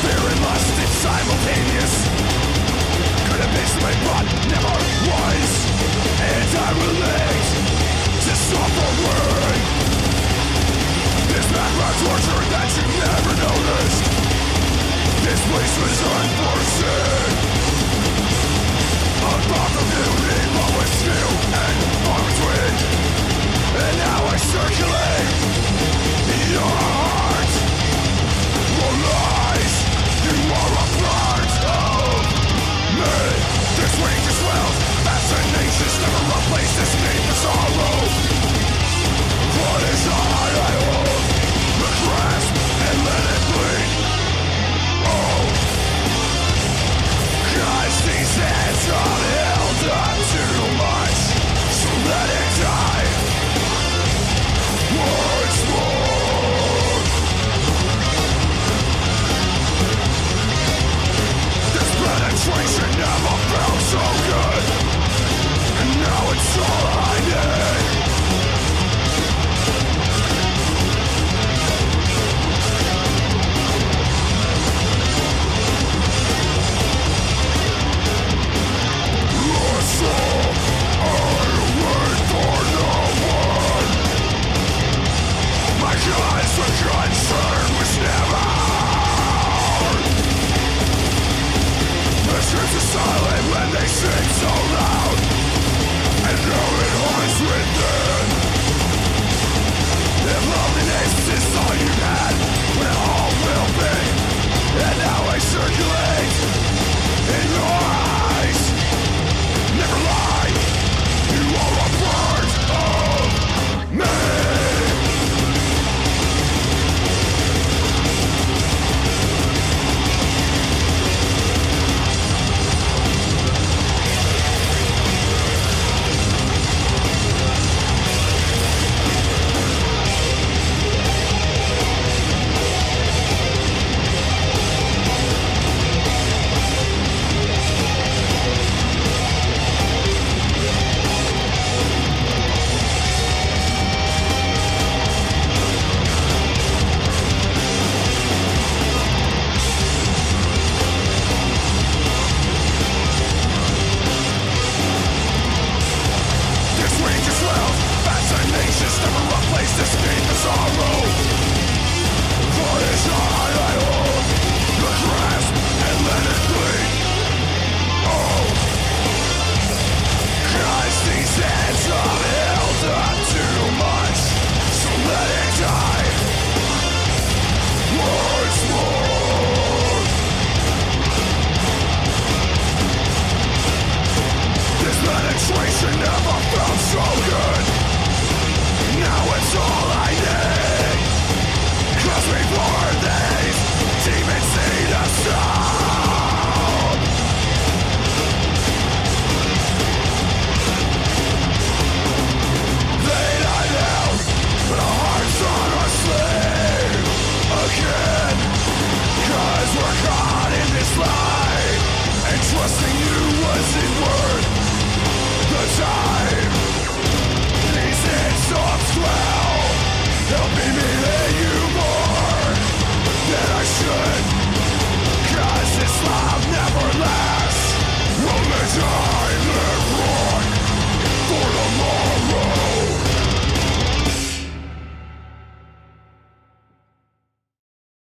Fear and lust, it's simultaneous. Could have been amazement, but never was. And I relate to suffering This background torture that you never noticed. This place was Cause we